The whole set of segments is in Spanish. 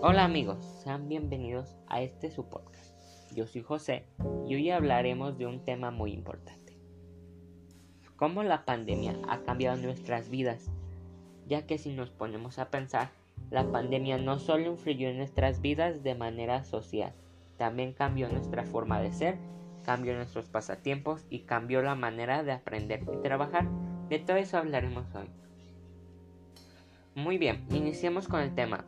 Hola amigos, sean bienvenidos a este su podcast. Yo soy José y hoy hablaremos de un tema muy importante. Cómo la pandemia ha cambiado nuestras vidas, ya que si nos ponemos a pensar, la pandemia no solo influyó en nuestras vidas de manera social, también cambió nuestra forma de ser, cambió nuestros pasatiempos y cambió la manera de aprender y trabajar. De todo eso hablaremos hoy. Muy bien, iniciemos con el tema.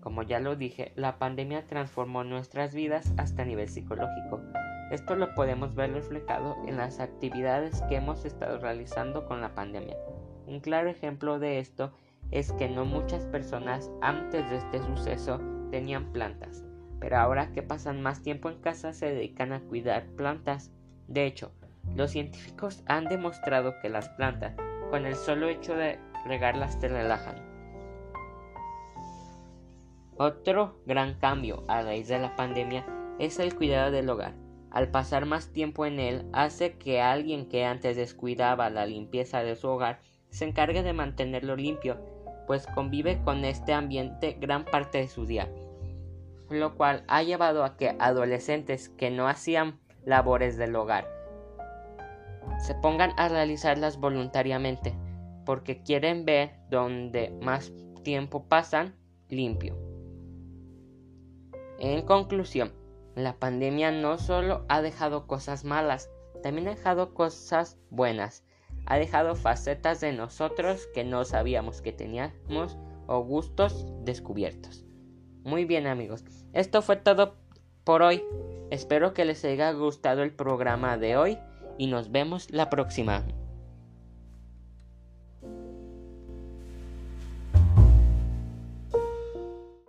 Como ya lo dije, la pandemia transformó nuestras vidas hasta nivel psicológico. Esto lo podemos ver reflejado en las actividades que hemos estado realizando con la pandemia. Un claro ejemplo de esto es que no muchas personas antes de este suceso tenían plantas, pero ahora que pasan más tiempo en casa se dedican a cuidar plantas. De hecho, los científicos han demostrado que las plantas, con el solo hecho de regarlas, te relajan. Otro gran cambio a raíz de la pandemia es el cuidado del hogar. Al pasar más tiempo en él hace que alguien que antes descuidaba la limpieza de su hogar se encargue de mantenerlo limpio, pues convive con este ambiente gran parte de su día, lo cual ha llevado a que adolescentes que no hacían labores del hogar se pongan a realizarlas voluntariamente, porque quieren ver donde más tiempo pasan limpio. En conclusión, la pandemia no solo ha dejado cosas malas, también ha dejado cosas buenas. Ha dejado facetas de nosotros que no sabíamos que teníamos o gustos descubiertos. Muy bien amigos, esto fue todo por hoy. Espero que les haya gustado el programa de hoy y nos vemos la próxima.